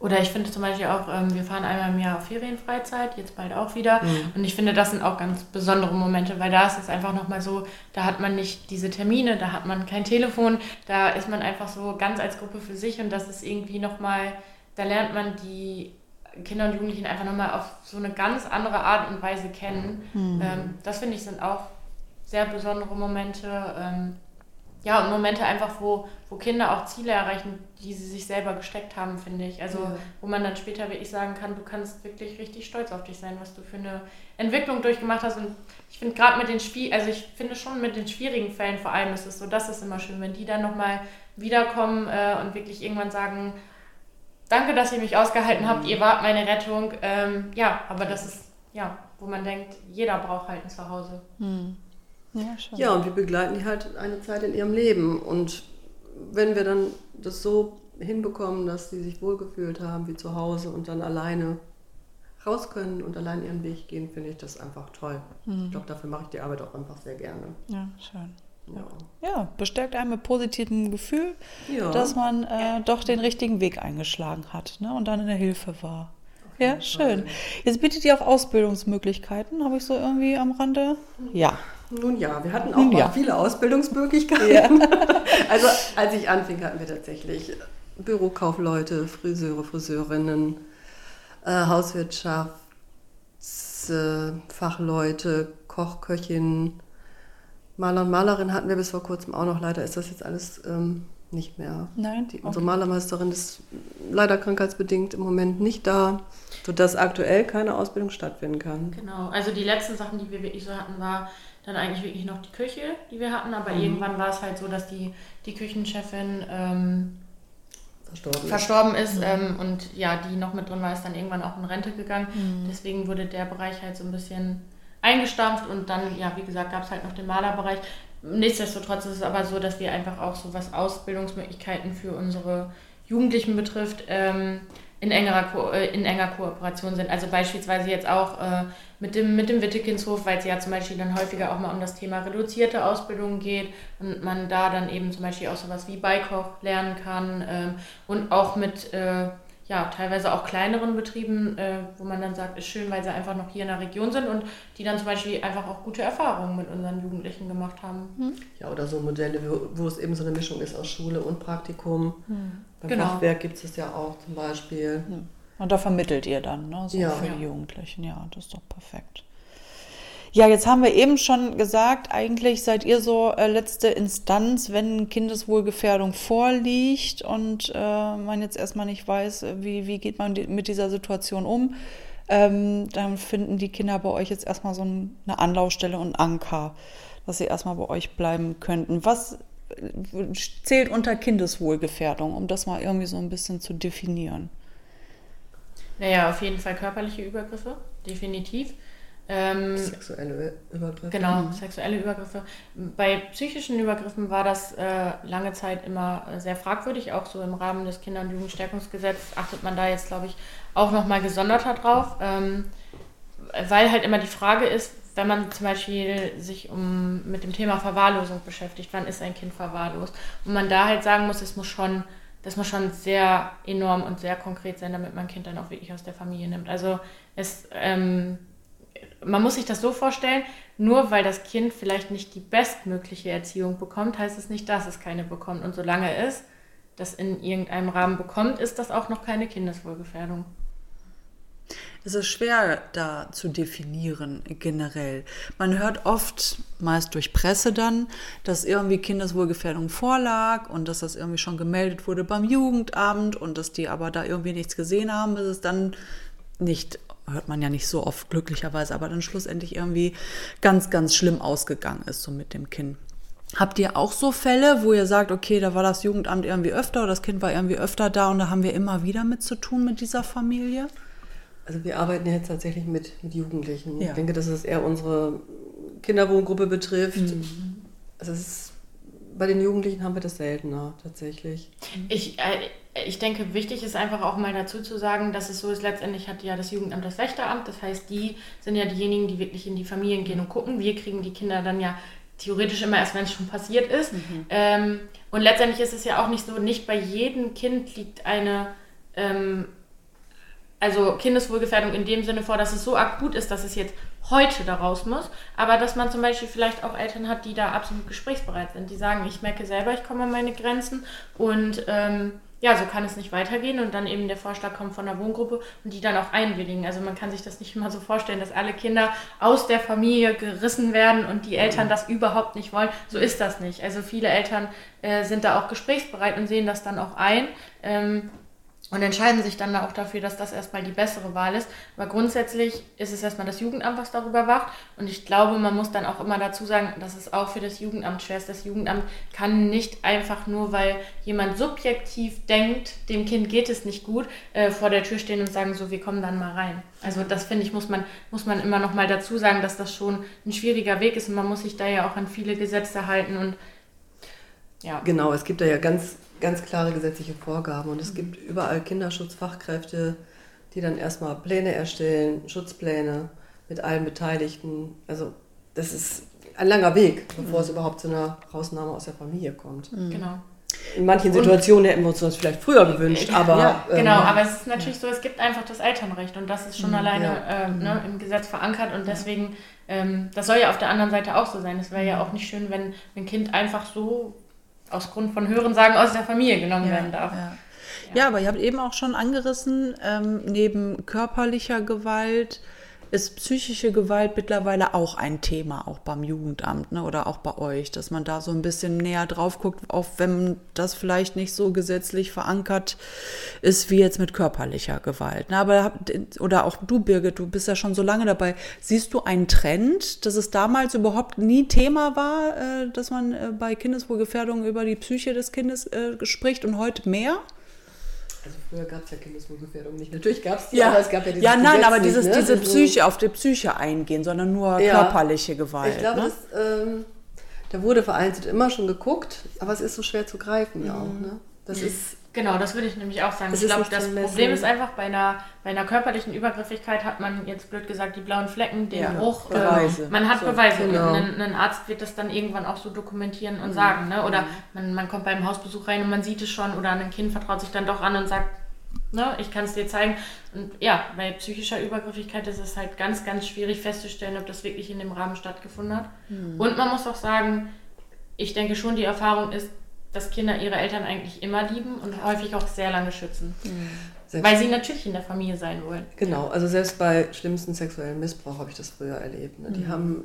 Oder ich finde zum Beispiel auch, ähm, wir fahren einmal im Jahr auf Ferienfreizeit, jetzt bald auch wieder. Mhm. Und ich finde, das sind auch ganz besondere Momente, weil da ist es einfach nochmal so, da hat man nicht diese Termine, da hat man kein Telefon, da ist man einfach so ganz als Gruppe für sich und das ist irgendwie nochmal, da lernt man die Kinder und Jugendlichen einfach nochmal auf so eine ganz andere Art und Weise kennen. Mhm. Ähm, das finde ich sind auch sehr besondere Momente. Ja, und Momente einfach, wo, wo Kinder auch Ziele erreichen, die sie sich selber gesteckt haben, finde ich. Also, ja. wo man dann später wirklich sagen kann, du kannst wirklich richtig stolz auf dich sein, was du für eine Entwicklung durchgemacht hast. Und ich finde gerade mit den Spiel, also ich finde schon mit den schwierigen Fällen vor allem ist es so, das ist immer schön, wenn die dann nochmal wiederkommen äh, und wirklich irgendwann sagen, danke, dass ihr mich ausgehalten habt, ihr wart meine Rettung. Ähm, ja, aber das ist, ja, wo man denkt, jeder braucht halt ein Zuhause. Mhm. Ja, schon. ja, und wir begleiten die halt eine Zeit in ihrem Leben. Und wenn wir dann das so hinbekommen, dass sie sich wohlgefühlt haben wie zu Hause und dann alleine raus können und allein ihren Weg gehen, finde ich das einfach toll. Mhm. Ich glaube, dafür mache ich die Arbeit auch einfach sehr gerne. Ja, schön. Ja. ja, bestärkt einen mit positivem Gefühl, ja. dass man äh, doch den richtigen Weg eingeschlagen hat ne, und dann eine Hilfe war. Ja, schön. Jetzt bietet ihr auch Ausbildungsmöglichkeiten, habe ich so irgendwie am Rande? Ja. Nun ja, wir hatten auch ja. viele Ausbildungsmöglichkeiten. Ja. also als ich anfing, hatten wir tatsächlich Bürokaufleute, Friseure, Friseurinnen, äh, Hauswirtschaftsfachleute, äh, Koch, Köchin, Maler und Malerin hatten wir bis vor kurzem auch noch. Leider ist das jetzt alles ähm, nicht mehr. Nein. Die, unsere okay. Malermeisterin ist leider krankheitsbedingt im Moment nicht da, sodass aktuell keine Ausbildung stattfinden kann. Genau, also die letzten Sachen, die wir wirklich so hatten, war dann eigentlich wirklich noch die Küche, die wir hatten, aber mhm. irgendwann war es halt so, dass die, die Küchenchefin ähm, verstorben, verstorben ist, mhm. ähm, und ja, die noch mit drin war, ist dann irgendwann auch in Rente gegangen. Mhm. Deswegen wurde der Bereich halt so ein bisschen eingestampft und dann, ja, wie gesagt, gab es halt noch den Malerbereich. Nichtsdestotrotz ist es aber so, dass wir einfach auch so was Ausbildungsmöglichkeiten für unsere Jugendlichen betrifft, ähm, in, engerer Ko äh, in enger Kooperation sind. Also beispielsweise jetzt auch äh, mit dem, mit dem Wittekindshof, weil es ja zum Beispiel dann häufiger auch mal um das Thema reduzierte Ausbildung geht und man da dann eben zum Beispiel auch sowas wie Beikoch lernen kann ähm, und auch mit äh, ja, teilweise auch kleineren Betrieben, äh, wo man dann sagt, ist schön, weil sie einfach noch hier in der Region sind und die dann zum Beispiel einfach auch gute Erfahrungen mit unseren Jugendlichen gemacht haben. Hm. Ja, oder so Modelle, wo, wo, es eben so eine Mischung ist aus Schule und Praktikum. Hm. Beim genau. Fachwerk gibt es das ja auch zum Beispiel. Hm. Und da vermittelt ihr dann, ne? So ja. für die Jugendlichen. Ja, das ist doch perfekt. Ja, jetzt haben wir eben schon gesagt, eigentlich seid ihr so äh, letzte Instanz, wenn Kindeswohlgefährdung vorliegt und äh, man jetzt erstmal nicht weiß, wie, wie geht man die, mit dieser Situation um. ähm, dann finden die Kinder bei euch jetzt erstmal so eine Anlaufstelle und Anker, dass sie erstmal bei euch bleiben könnten. Was äh, zählt unter Kindeswohlgefährdung, um das mal irgendwie so ein bisschen zu definieren? Naja, auf jeden Fall körperliche Übergriffe, definitiv. Ähm, sexuelle Übergriffe. Genau, sexuelle Übergriffe. Bei psychischen Übergriffen war das äh, lange Zeit immer sehr fragwürdig, auch so im Rahmen des Kinder- und Jugendstärkungsgesetzes achtet man da jetzt, glaube ich, auch nochmal gesonderter drauf, ähm, weil halt immer die Frage ist, wenn man zum Beispiel sich um, mit dem Thema Verwahrlosung beschäftigt, wann ist ein Kind verwahrlost? Und man da halt sagen muss, es muss schon das muss schon sehr enorm und sehr konkret sein, damit man Kind dann auch wirklich aus der Familie nimmt. Also es, ähm, man muss sich das so vorstellen, nur weil das Kind vielleicht nicht die bestmögliche Erziehung bekommt, heißt es nicht, dass es keine bekommt. Und solange es das in irgendeinem Rahmen bekommt, ist das auch noch keine Kindeswohlgefährdung. Es ist schwer da zu definieren generell. Man hört oft, meist durch Presse dann, dass irgendwie Kindeswohlgefährdung vorlag und dass das irgendwie schon gemeldet wurde beim Jugendamt und dass die aber da irgendwie nichts gesehen haben, bis es dann nicht hört man ja nicht so oft glücklicherweise, aber dann schlussendlich irgendwie ganz, ganz schlimm ausgegangen ist, so mit dem Kind. Habt ihr auch so Fälle, wo ihr sagt, okay, da war das Jugendamt irgendwie öfter oder das Kind war irgendwie öfter da und da haben wir immer wieder mit zu tun mit dieser Familie? Also wir arbeiten jetzt tatsächlich mit, mit Jugendlichen. Ja. Ich denke, dass es eher unsere Kinderwohngruppe betrifft. Mhm. Also ist bei den Jugendlichen haben wir das seltener tatsächlich. Ich, äh, ich denke, wichtig ist einfach auch mal dazu zu sagen, dass es so ist, letztendlich hat ja das Jugendamt das Wächteramt. Das heißt, die sind ja diejenigen, die wirklich in die Familien gehen und gucken. Wir kriegen die Kinder dann ja theoretisch immer erst, wenn es schon passiert ist. Mhm. Ähm, und letztendlich ist es ja auch nicht so, nicht bei jedem Kind liegt eine ähm, also Kindeswohlgefährdung in dem Sinne vor, dass es so akut ist, dass es jetzt heute da raus muss, aber dass man zum Beispiel vielleicht auch Eltern hat, die da absolut gesprächsbereit sind, die sagen, ich merke selber, ich komme an meine Grenzen und ähm, ja, so kann es nicht weitergehen und dann eben der Vorschlag kommt von der Wohngruppe und die dann auch einwilligen. Also man kann sich das nicht immer so vorstellen, dass alle Kinder aus der Familie gerissen werden und die Eltern das überhaupt nicht wollen. So ist das nicht. Also viele Eltern äh, sind da auch gesprächsbereit und sehen das dann auch ein. Ähm, und entscheiden sich dann auch dafür, dass das erstmal die bessere Wahl ist. Aber grundsätzlich ist es erstmal das Jugendamt, was darüber wacht. Und ich glaube, man muss dann auch immer dazu sagen, dass es auch für das Jugendamt schwer ist. Das Jugendamt kann nicht einfach nur, weil jemand subjektiv denkt, dem Kind geht es nicht gut, äh, vor der Tür stehen und sagen, so, wir kommen dann mal rein. Also das finde ich, muss man, muss man immer noch mal dazu sagen, dass das schon ein schwieriger Weg ist und man muss sich da ja auch an viele Gesetze halten und ja. Genau, es gibt da ja ganz ganz klare gesetzliche Vorgaben und es gibt überall Kinderschutzfachkräfte, die dann erstmal Pläne erstellen, Schutzpläne mit allen Beteiligten. Also das ist ein langer Weg, bevor mhm. es überhaupt zu einer Rausnahme aus der Familie kommt. Mhm. Genau. In manchen Situationen hätten wir uns das vielleicht früher gewünscht, aber. Ja, genau, ähm, aber es ist natürlich so, es gibt einfach das Elternrecht und das ist schon mhm, alleine ja. ähm, ne, im Gesetz verankert und deswegen, ähm, das soll ja auf der anderen Seite auch so sein. Es wäre ja auch nicht schön, wenn ein Kind einfach so aus Grund von Hörensagen aus der Familie genommen ja, werden darf. Ja. ja. aber ihr habt eben auch schon angerissen, ähm, neben körperlicher Gewalt ist psychische Gewalt mittlerweile auch ein Thema, auch beim Jugendamt ne, oder auch bei euch, dass man da so ein bisschen näher drauf guckt, auch wenn das vielleicht nicht so gesetzlich verankert ist wie jetzt mit körperlicher Gewalt. Ne, aber oder auch du, Birgit, du bist ja schon so lange dabei. Siehst du einen Trend, dass es damals überhaupt nie Thema war, äh, dass man äh, bei Kindeswohlgefährdung über die Psyche des Kindes äh, spricht und heute mehr? Also früher gab es ja Kindeswohlgefährdung nicht. Natürlich gab es die, ja. aber es gab ja dieses Ja, nein, Gesetz aber dieses, nicht, ne? diese Psyche, auf die Psyche eingehen, sondern nur ja. körperliche Gewalt. Ich glaube, ne? das, ähm, da wurde vereinzelt immer schon geguckt, aber es ist so schwer zu greifen ja auch. Mhm. Ne? Das mhm. ist Genau, das würde ich nämlich auch sagen. ich glaube, das Problem ist einfach, bei einer, bei einer körperlichen Übergriffigkeit hat man jetzt blöd gesagt die blauen Flecken, den ja, Bruch. Beweise. Äh, man hat so, Beweise. Genau. Ein, ein, Arzt wird das dann irgendwann auch so dokumentieren und mhm. sagen. Ne? Oder mhm. man, man kommt beim Hausbesuch rein und man sieht es schon. Oder ein Kind vertraut sich dann doch an und sagt, ne, ich kann es dir zeigen. Und ja, bei psychischer Übergriffigkeit ist es halt ganz, ganz schwierig festzustellen, ob das wirklich in dem Rahmen stattgefunden hat. Mhm. Und man muss auch sagen, ich denke schon, die Erfahrung ist, dass Kinder ihre Eltern eigentlich immer lieben und häufig auch sehr lange schützen. Mhm. Weil sie natürlich in der Familie sein wollen. Genau, also selbst bei schlimmsten sexuellen Missbrauch habe ich das früher erlebt. Ne? Die mhm. haben,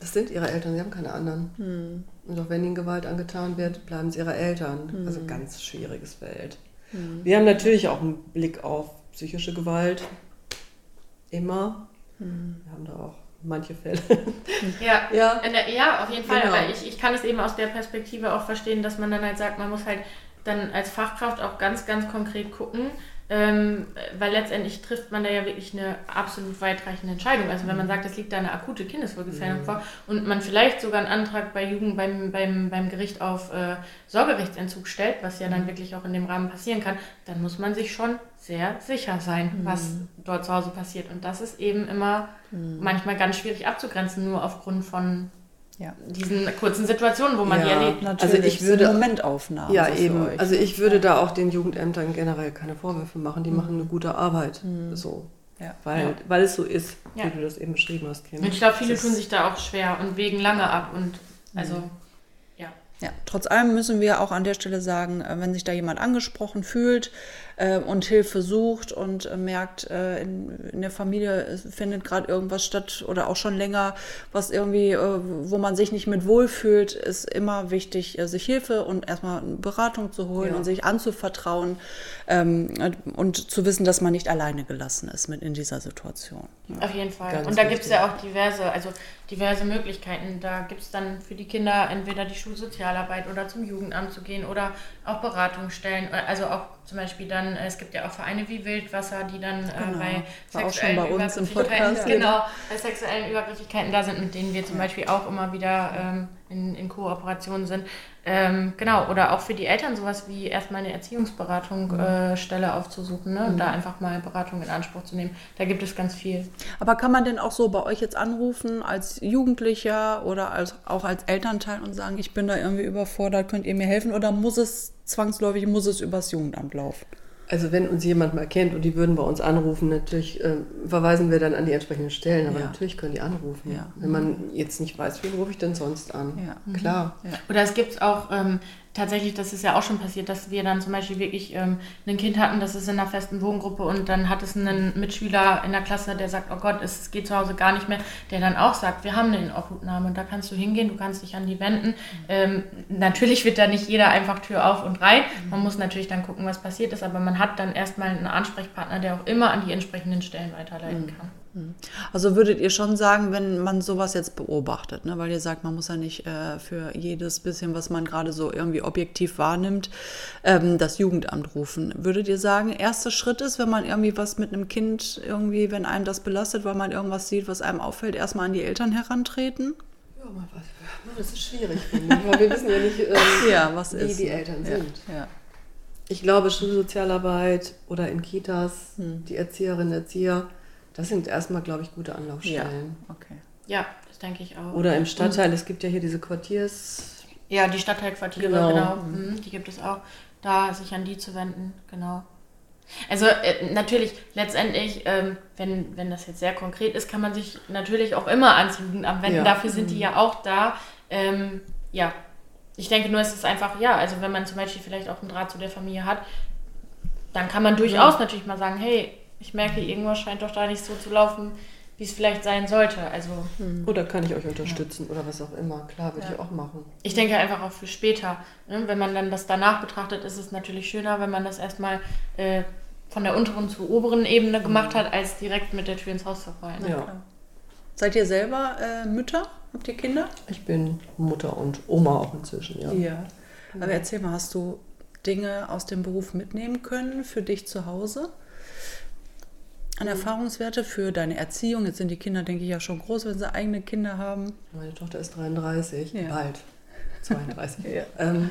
das sind ihre Eltern, sie haben keine anderen. Mhm. Und auch wenn ihnen Gewalt angetan wird, bleiben es ihre Eltern. Mhm. Also ganz schwieriges Feld. Mhm. Wir haben natürlich auch einen Blick auf psychische Gewalt. immer. Mhm. Wir haben da auch manche Fälle. Ja, ja. Der, ja auf jeden Fall. Genau. Aber ich, ich kann es eben aus der Perspektive auch verstehen, dass man dann halt sagt, man muss halt dann als Fachkraft auch ganz, ganz konkret gucken, ähm, weil letztendlich trifft man da ja wirklich eine absolut weitreichende Entscheidung. Also wenn man sagt, es liegt da eine akute Kindeswohlgefährdung mhm. vor und man vielleicht sogar einen Antrag bei Jugend beim, beim, beim Gericht auf äh, Sorgerechtsentzug stellt, was ja dann mhm. wirklich auch in dem Rahmen passieren kann, dann muss man sich schon sehr sicher sein, mhm. was dort zu Hause passiert. Und das ist eben immer mhm. manchmal ganz schwierig abzugrenzen, nur aufgrund von ja. diesen kurzen Situationen, wo man ja, die erlebt. Natürlich. Also ich würde Momentaufnahmen. Ja, eben. Also ich würde da auch den Jugendämtern generell keine Vorwürfe machen. Die mhm. machen eine gute Arbeit. Mhm. So. Ja. Weil, ja. weil es so ist, wie du das eben beschrieben hast, Kim. Ich glaube, viele tun sich da auch schwer und wägen lange ab. Und also mhm. Ja, trotz allem müssen wir auch an der Stelle sagen, äh, wenn sich da jemand angesprochen fühlt äh, und Hilfe sucht und äh, merkt, äh, in, in, der Familie findet gerade irgendwas statt oder auch schon länger, was irgendwie, äh, wo man sich nicht mit wohlfühlt, ist immer wichtig, äh, sich Hilfe und erstmal Beratung zu holen ja. und sich anzuvertrauen ähm, und zu wissen, dass man nicht alleine gelassen ist mit in dieser Situation. Ja. Auf jeden Fall. Ganz und da gibt es ja auch diverse, also diverse Möglichkeiten. Da gibt es dann für die Kinder entweder die Schulsozialarbeit oder zum Jugendamt zu gehen oder auch Beratungsstellen, also auch zum Beispiel dann, es gibt ja auch Vereine wie Wildwasser, die dann äh, genau. äh, bei sexuellen bei Übergriffigkeiten, genau, bei sexuellen Übergriffigkeiten da sind, mit denen wir zum Beispiel auch immer wieder ähm, in, in Kooperation sind. Ähm, genau, oder auch für die Eltern sowas wie erstmal eine Erziehungsberatung mhm. äh, Stelle aufzusuchen ne? und mhm. da einfach mal Beratung in Anspruch zu nehmen. Da gibt es ganz viel. Aber kann man denn auch so bei euch jetzt anrufen als Jugendlicher oder als, auch als Elternteil und sagen, ich bin da irgendwie überfordert, könnt ihr mir helfen? Oder muss es zwangsläufig, muss es übers Jugendamt laufen? Also wenn uns jemand mal kennt und die würden bei uns anrufen, natürlich äh, verweisen wir dann an die entsprechenden Stellen, aber ja. natürlich können die anrufen. Ja. Wenn man jetzt nicht weiß, wen rufe ich denn sonst an? Ja. Klar. Oder es gibt auch ähm, tatsächlich, das ist ja auch schon passiert, dass wir dann zum Beispiel wirklich ähm, ein Kind hatten, das ist in einer festen Wohngruppe und dann hat es einen Mitschüler in der Klasse, der sagt, oh Gott, es geht zu Hause gar nicht mehr, der dann auch sagt, wir haben eine Inobhutnahme und da kannst du hingehen, du kannst dich an die wenden. Ähm, natürlich wird da nicht jeder einfach Tür auf und rein. Man muss natürlich dann gucken, was passiert ist, aber man hat dann erstmal einen Ansprechpartner, der auch immer an die entsprechenden Stellen weiterleiten mhm. kann. Mhm. Also würdet ihr schon sagen, wenn man sowas jetzt beobachtet, ne, weil ihr sagt, man muss ja nicht äh, für jedes bisschen, was man gerade so irgendwie objektiv wahrnimmt, ähm, das Jugendamt rufen. Würdet ihr sagen, erster Schritt ist, wenn man irgendwie was mit einem Kind irgendwie, wenn einem das belastet, weil man irgendwas sieht, was einem auffällt, erstmal an die Eltern herantreten? Ja. Das ist schwierig, weil wir wissen ja nicht, ähm, ja, was wie ist, die Eltern sind. Ja. Ich glaube, Schulsozialarbeit oder in Kitas, hm. die Erzieherinnen, Erzieher, das sind erstmal, glaube ich, gute Anlaufstellen. Ja, okay. Ja, das denke ich auch. Oder im Stadtteil, es gibt ja hier diese Quartiers. Ja, die Stadtteilquartiere, genau. genau. Mhm. Die gibt es auch. Da sich an die zu wenden, genau. Also äh, natürlich, letztendlich, ähm, wenn, wenn das jetzt sehr konkret ist, kann man sich natürlich auch immer ans Jugendamt wenden. Ja. Dafür sind die mhm. ja auch da. Ähm, ja, ich denke nur, es ist einfach, ja, also wenn man zum Beispiel vielleicht auch einen Draht zu der Familie hat, dann kann man durchaus ja. natürlich mal sagen, hey, ich merke, irgendwas scheint doch da nicht so zu laufen, wie es vielleicht sein sollte. Also, hm. Oder kann ich euch unterstützen ja. oder was auch immer. Klar, würde ja. ich auch machen. Ich denke einfach auch für später. Ne? Wenn man dann das danach betrachtet, ist es natürlich schöner, wenn man das erstmal äh, von der unteren zur oberen Ebene gemacht hat, als direkt mit der Tür ins Haus zu fallen. Ja. Seid ihr selber äh, Mütter? Habt ihr Kinder? Ich bin Mutter und Oma auch inzwischen, ja. Ja. Aber erzähl mal, hast du Dinge aus dem Beruf mitnehmen können für dich zu Hause? An Erfahrungswerte für deine Erziehung? Jetzt sind die Kinder, denke ich, ja schon groß, wenn sie eigene Kinder haben. Meine Tochter ist 33, ja. bald 32. ja. ähm,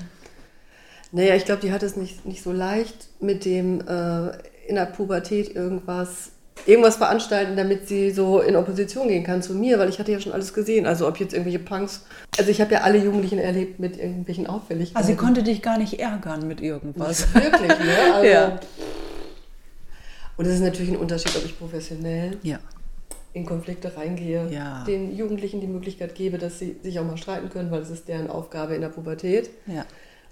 naja, ich glaube, die hat es nicht, nicht so leicht mit dem äh, in der Pubertät irgendwas, irgendwas veranstalten, damit sie so in Opposition gehen kann zu mir, weil ich hatte ja schon alles gesehen. Also ob jetzt irgendwelche Punks, also ich habe ja alle Jugendlichen erlebt mit irgendwelchen Auffälligkeiten. Also sie konnte dich gar nicht ärgern mit irgendwas. Nicht wirklich, ne? Also, ja. Und es ist natürlich ein Unterschied, ob ich professionell ja. in Konflikte reingehe, ja. den Jugendlichen die Möglichkeit gebe, dass sie sich auch mal streiten können, weil es ist deren Aufgabe in der Pubertät. Ja.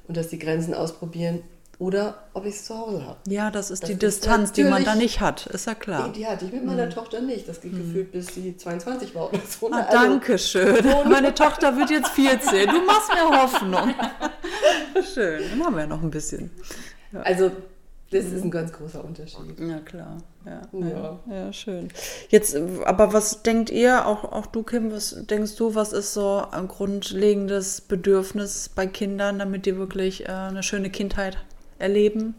Und dass die Grenzen ausprobieren. Oder ob ich es zu Hause habe. Ja, das ist das die ist Distanz, die man da nicht hat, ist ja klar. Die, die hatte ich mit meiner mhm. Tochter nicht. Das ging mhm. gefühlt, bis sie 22 war oder so. Ah, also, danke schön. Meine Tochter wird jetzt 14. Du machst mir Hoffnung. schön, dann haben wir ja noch ein bisschen. Ja. Also Das ist ein ganz großer Unterschied. Ja, klar. Ja, Ja. ja. schön. Jetzt, äh, aber was denkt ihr, auch, auch du, Kim, was denkst du, was ist so ein grundlegendes Bedürfnis bei Kindern, damit die wirklich äh, eine schöne Kindheit erleben?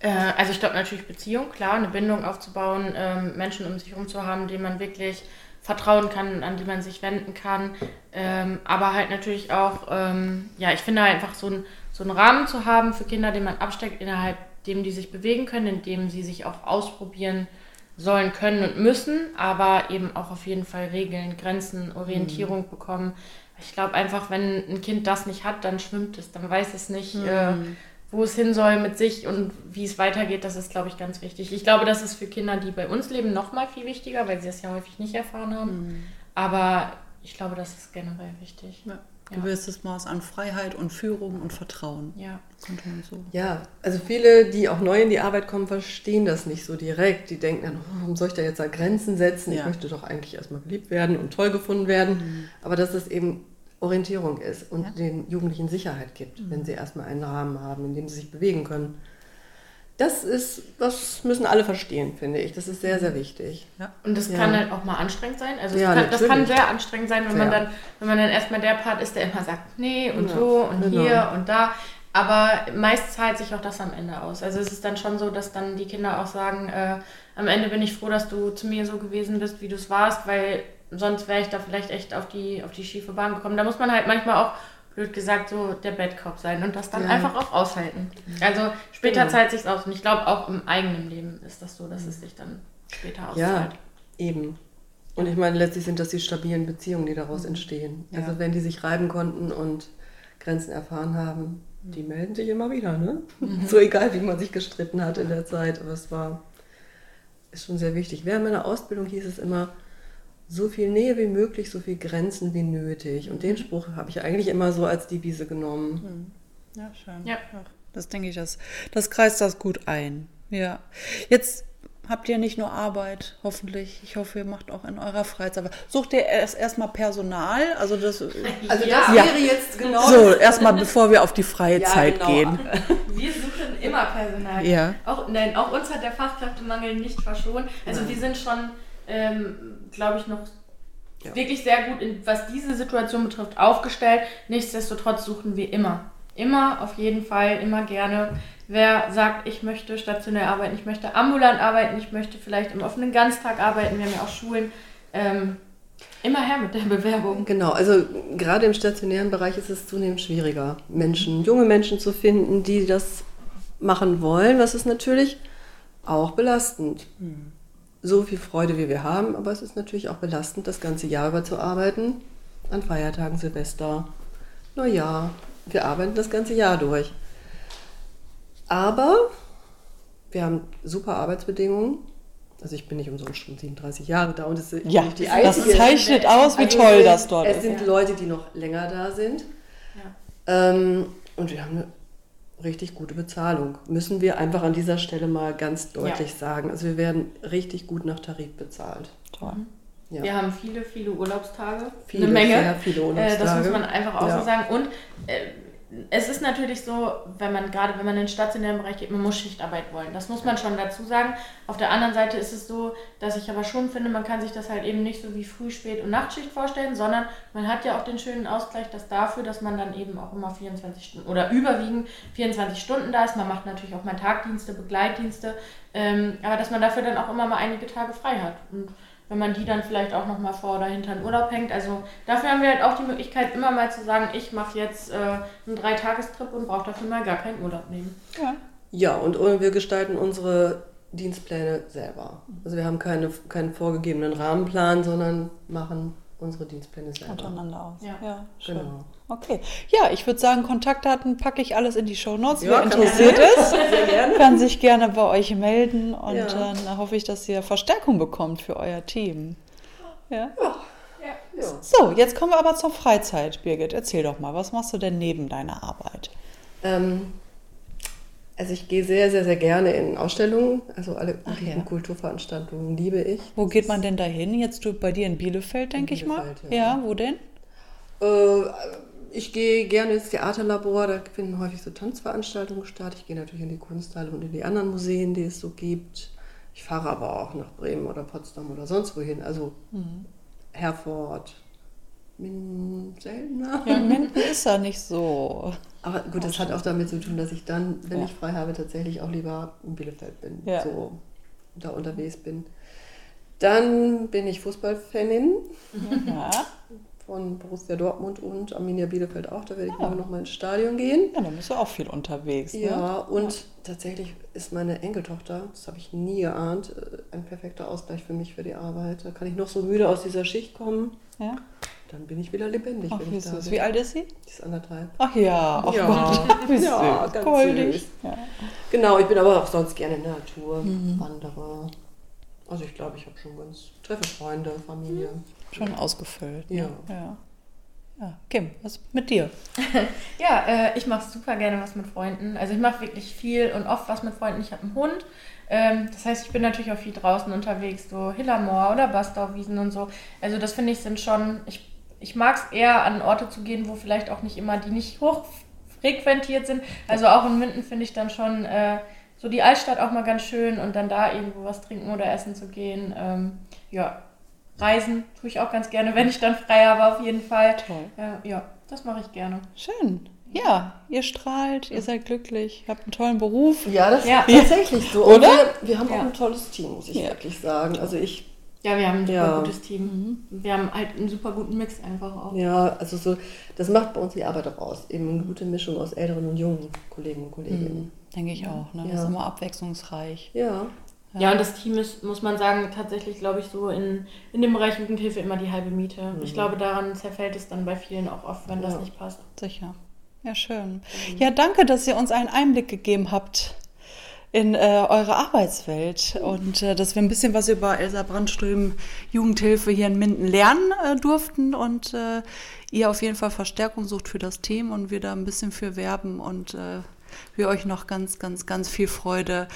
Äh, also ich glaube natürlich Beziehung, klar, eine Bindung aufzubauen, ähm, Menschen um sich herum zu haben, denen man wirklich vertrauen kann, an die man sich wenden kann. Ähm, aber halt natürlich auch, ähm, ja, ich finde halt einfach so, ein, so einen Rahmen zu haben für Kinder, den man absteckt, innerhalb dem die sich bewegen können, in dem sie sich auch ausprobieren sollen, können und müssen, aber eben auch auf jeden Fall Regeln, Grenzen, Orientierung bekommen. Ich glaube einfach, wenn ein Kind das nicht hat, dann schwimmt es, dann weiß es nicht, äh, wo es hin soll mit sich und wie es weitergeht. Das ist, glaube ich, ganz wichtig. Ich glaube, das ist für Kinder, die bei uns leben, noch mal viel wichtiger, weil sie das ja häufig nicht erfahren haben. Aber ich glaube, das ist generell wichtig. Ja. Ja. Gewisses Maß an Freiheit und Führung und Vertrauen. Ja. So. Ja, also viele, die auch neu in die Arbeit kommen, verstehen das nicht so direkt. Die denken dann, oh, warum soll ich da jetzt da Grenzen setzen? Ich Ja. möchte doch eigentlich erstmal geliebt werden und toll gefunden werden. Aber dass es eben Orientierung ist und den Jugendlichen Sicherheit gibt, wenn sie erstmal einen Rahmen haben, in dem sie sich bewegen können. Das ist, das müssen alle verstehen, finde ich. Das ist sehr, sehr wichtig. Und das Ja. kann halt auch mal anstrengend sein. Also Ja, kann, das kann sehr anstrengend sein, wenn man dann, wenn man dann erstmal der Part ist, der immer sagt, nee und Ja, so und genau. hier und da. Aber meist zahlt sich auch das am Ende aus. Also es ist dann schon so, dass dann die Kinder auch sagen, äh, am Ende bin ich froh, dass du zu mir so gewesen bist, wie du es warst, weil sonst wäre ich da vielleicht echt auf die, auf die schiefe Bahn gekommen. Da muss man halt manchmal auch, blöd gesagt, so der Bettkorb sein und das dann Ja. einfach auch aushalten. Also später Genau. zahlt sich aus. Und ich glaube, auch im eigenen Leben ist das so, dass es sich dann später auszahlt. Ja, eben. Und ich meine, letztlich sind das die stabilen Beziehungen, die daraus entstehen. Ja. Also wenn die sich reiben konnten und Grenzen erfahren haben, die melden sich immer wieder, ne? So egal, wie man sich gestritten hat in der Zeit. Aber es war, ist schon sehr wichtig. Während meiner Ausbildung hieß es immer, so viel Nähe wie möglich, so viel Grenzen wie nötig. Und den Spruch habe ich eigentlich immer so als Devise genommen. Ja, schön. Ja. Das denke ich, das, das kreist das gut ein. Ja. Jetzt habt ihr nicht nur Arbeit, hoffentlich. Ich hoffe, ihr macht auch in eurer Freizeit. Aber sucht ihr erst erstmal Personal? Also das. Also das Ja. wäre jetzt genau So, erstmal bevor wir auf die freie Ja, Zeit genau. gehen. Wir suchen immer Personal. Ja. Auch, nein, auch uns hat der Fachkräftemangel nicht verschont. Also wir sind schon, ähm, glaube ich, noch Ja. wirklich sehr gut, in, was diese Situation betrifft, aufgestellt. Nichtsdestotrotz suchen wir immer. Immer, auf jeden Fall, immer gerne. Wer sagt, ich möchte stationär arbeiten, ich möchte ambulant arbeiten, ich möchte vielleicht im offenen Ganztag arbeiten, wir haben ja auch Schulen. Ähm, immer her mit der Bewerbung. Genau, also gerade im stationären Bereich ist es zunehmend schwieriger, Menschen, junge Menschen zu finden, die das machen wollen, was ist natürlich auch belastend. So viel Freude, wie wir haben, aber es ist natürlich auch belastend, das ganze Jahr über zu arbeiten. An Feiertagen, Silvester, Neujahr. Wir arbeiten das ganze Jahr durch. Aber wir haben super Arbeitsbedingungen. Also ich bin nicht umsonst schon 37 Jahre da und es ist Ja, nicht die das einzige. zeichnet aus, wie Also toll es sind- das dort Es ist. sind Leute, die noch länger da sind. Ja. Ähm, und wir haben eine richtig gute Bezahlung. Müssen wir einfach an dieser Stelle mal ganz deutlich sagen. Also wir werden richtig gut nach Tarif bezahlt. Toll. Ja. Wir haben viele, viele Urlaubstage. Viele, eine Menge. sehr viele Äh, das muss Urlaubstage. man einfach auch Ja. so sagen. Und äh, es ist natürlich so, wenn man gerade, wenn man in den stationären Bereich geht, man muss Schichtarbeit wollen. Das muss man schon dazu sagen. Auf der anderen Seite ist es so, dass ich aber schon finde, man kann sich das halt eben nicht so wie Früh-, Spät- und Nachtschicht vorstellen, sondern man hat ja auch den schönen Ausgleich, dass dafür, dass man dann eben auch immer 24 Stunden oder überwiegend 24 Stunden da ist. Man macht natürlich auch mal Tagdienste, Begleitdienste, ähm, aber dass man dafür dann auch immer mal einige Tage frei hat. Und wenn man die dann vielleicht auch nochmal vor oder hinter den Urlaub hängt. Also dafür haben wir halt auch die Möglichkeit, immer mal zu sagen, ich mache jetzt äh, einen Dreitagestrip und brauche dafür mal gar keinen Urlaub nehmen. Ja. Ja, und wir gestalten unsere Dienstpläne selber. Also wir haben keine, keinen vorgegebenen Rahmenplan, sondern machen unsere Dienstpläne selber. Untereinander aus. Ja. schön. Genau. Okay. Ja, ich würde sagen, Kontaktdaten packe ich alles in die Shownotes. Ja, Wer interessiert ist, kann sich gerne bei euch melden und Ja. dann hoffe ich, dass ihr Verstärkung bekommt für euer Team. Ja. Ja. So, jetzt kommen wir aber zur Freizeit, Birgit. Erzähl doch mal, was machst du denn neben deiner Arbeit? Ähm, also ich gehe sehr, sehr, sehr gerne in Ausstellungen. Also alle ja. Kulturveranstaltungen liebe ich. Wo geht man denn da hin? Jetzt du bei dir in Bielefeld, denke ich mal. Ja. ja. wo denn? Äh, ich gehe gerne ins Theaterlabor, da finden häufig so Tanzveranstaltungen statt. Ich gehe natürlich in die Kunsthalle und in die anderen Museen, die es so gibt. Ich fahre aber auch nach Bremen oder Potsdam oder sonst wohin. Also mhm. Herford, Minden seltener. Ja, Minden ist ja nicht so. Aber gut, das hat auch damit zu tun, dass ich dann, wenn ja. ich frei habe, tatsächlich auch lieber in Bielefeld bin, ja. so da unterwegs bin. Dann bin ich Fußballfanin ja. von Borussia Dortmund und Arminia Bielefeld auch. Da werde ich ja. noch mal ins Stadion gehen. Ja, dann bist du auch viel unterwegs. Ne? Ja, und tatsächlich ist meine Enkeltochter, das habe ich nie geahnt, äh, ein perfekter Ausgleich für mich für die Arbeit. Da kann ich noch so müde aus dieser Schicht kommen. Ja dann bin ich wieder lebendig. Ach, wenn ich da bin. Wie alt ist sie? Die ist anderthalb. Ach ja, ach ja. Gott. Wie ja, ganz Goldig. süß. Ja. Genau, ich bin aber auch sonst gerne in der Natur, mhm. wandere. Also ich glaube, ich habe schon ganz, treffe Freunde, Familie. Schon ausgefüllt. Ne? Ja. ja. Ja, Kim, was mit dir? ja, äh, ich mache super gerne was mit Freunden. Also ich mache wirklich viel und oft was mit Freunden. Ich habe einen Hund. Ähm, das heißt, ich bin natürlich auch viel draußen unterwegs, so Hillermoor oder Bastauwiesen und so. Also das finde ich sind schon, ich ich mag es eher an Orte zu gehen, wo vielleicht auch nicht immer die nicht hoch frequentiert sind. Also auch in Minden finde ich dann schon äh, so die Altstadt auch mal ganz schön und dann da irgendwo was trinken oder essen zu gehen. Ähm, ja, Reisen tue ich auch ganz gerne, wenn ich dann frei habe, auf jeden Fall. Toll. Ja, ja das mache ich gerne. Schön. Ja, ihr strahlt, ihr seid glücklich, habt einen tollen Beruf. Ja, das ja. ist tatsächlich so. Oder? Wir, wir, haben ja. auch ein tolles Team, muss ich ja. wirklich sagen. Also ich ja, wir haben ein super ja. gutes Team. Mhm. Wir haben halt einen super guten Mix einfach auch. Ja, also so, das macht bei uns die Arbeit auch aus. Eben eine gute Mischung aus älteren und jungen Kollegen und Kolleginnen. Mhm. Denke ich auch. Ne? Ja. Das ist immer abwechslungsreich. Ja. Ja, ja und das Team ist, muss man sagen, tatsächlich, glaube ich, so in, in dem Bereich Jugendhilfe immer die halbe Miete. Mhm. Ich glaube, daran zerfällt es dann bei vielen auch oft, wenn ja. das nicht passt. Sicher. Ja, schön. Mhm. Ja, danke, dass ihr uns einen Einblick gegeben habt in äh, eure Arbeitswelt und äh, dass wir ein bisschen was über Elsa Brandström Jugendhilfe hier in Minden lernen äh, durften und äh, ihr auf jeden Fall Verstärkung sucht für das Team und wir da ein bisschen für werben und äh, wir euch noch ganz, ganz, ganz viel Freude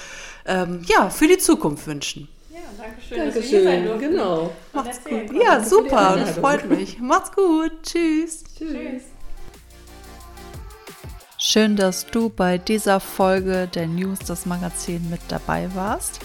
ähm, ja, für die Zukunft wünschen. Ja, danke schön, danke dass schön. Ihr genau. Macht's gut. Ja, super, das freut mich. Macht's gut. Tschüss. Tschüss. Tschüss. Schön, dass du bei dieser Folge der News das Magazin mit dabei warst.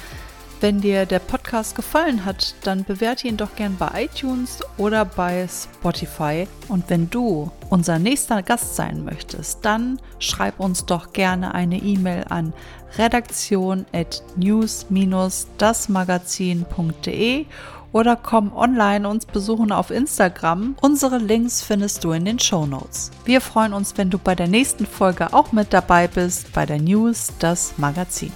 Wenn dir der Podcast gefallen hat, dann bewerte ihn doch gern bei iTunes oder bei Spotify. Und wenn du unser nächster Gast sein möchtest, dann schreib uns doch gerne eine E-Mail an redaktion at news-dasmagazin.de oder komm online uns besuchen auf Instagram. Unsere Links findest du in den Show Notes. Wir freuen uns, wenn du bei der nächsten Folge auch mit dabei bist bei der News, das Magazin.